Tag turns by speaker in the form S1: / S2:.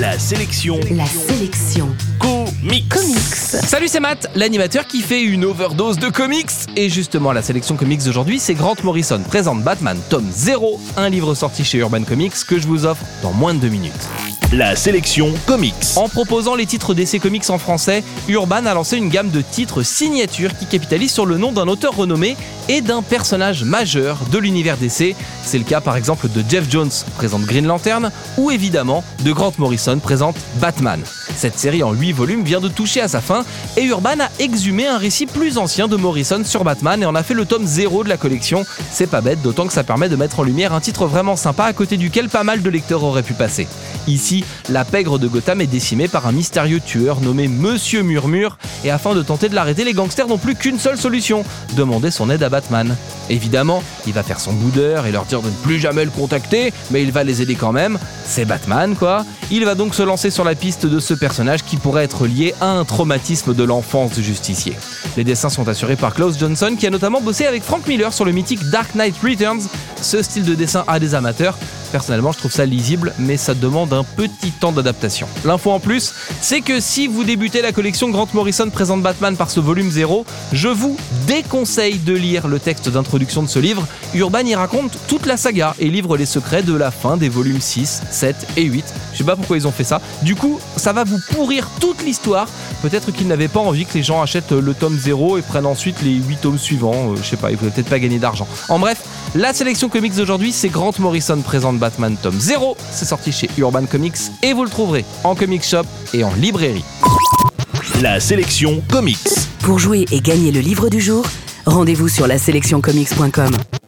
S1: La sélection.
S2: La sélection.
S1: Comics.
S2: Comics.
S3: Salut, c'est Matt, l'animateur qui fait une overdose de comics. Et justement, la sélection comics d'aujourd'hui, c'est Grant Morrison présente Batman tome 0, un livre sorti chez Urban Comics que je vous offre dans moins de deux minutes.
S1: La sélection comics.
S3: En proposant les titres d'essai comics en français, Urban a lancé une gamme de titres signature qui capitalise sur le nom d'un auteur renommé et d'un personnage majeur de l'univers d'essai. C'est le cas par exemple de Jeff Jones présente Green Lantern ou évidemment de Grant Morrison présente Batman. Cette série en 8 volumes vient de toucher à sa fin et Urban a exhumé un récit plus ancien de Morrison sur Batman et en a fait le tome 0 de la collection. C'est pas bête, d'autant que ça permet de mettre en lumière un titre vraiment sympa à côté duquel pas mal de lecteurs auraient pu passer. Ici, la pègre de Gotham est décimée par un mystérieux tueur nommé Monsieur Murmure, et afin de tenter de l'arrêter, les gangsters n'ont plus qu'une seule solution demander son aide à Batman. Évidemment, il va faire son boudeur et leur dire de ne plus jamais le contacter, mais il va les aider quand même. C'est Batman, quoi. Il va donc se lancer sur la piste de ce personnage qui pourrait être lié à un traumatisme de l'enfance du justicier. Les dessins sont assurés par Klaus Johnson, qui a notamment bossé avec Frank Miller sur le mythique Dark Knight Returns. Ce style de dessin a des amateurs. Personnellement, je trouve ça lisible, mais ça demande un petit temps d'adaptation. L'info en plus, c'est que si vous débutez la collection Grant Morrison présente Batman par ce volume 0, je vous déconseille de lire le texte d'introduction de ce livre. Urban y raconte toute la saga et livre les secrets de la fin des volumes 6, 7 et 8. Je sais pas pourquoi ils ont fait ça. Du coup, ça va vous pourrir toute l'histoire. Peut-être qu'ils n'avaient pas envie que les gens achètent le tome 0 et prennent ensuite les 8 tomes suivants. Euh, je sais pas, ils voulaient peut-être pas gagner d'argent. En bref, la sélection comics d'aujourd'hui, c'est Grant Morrison présente Batman tome 0. C'est sorti chez Urban Comics et vous le trouverez en comic shop et en librairie.
S1: La sélection comics.
S2: Pour jouer et gagner le livre du jour, rendez-vous sur la sélectioncomics.com.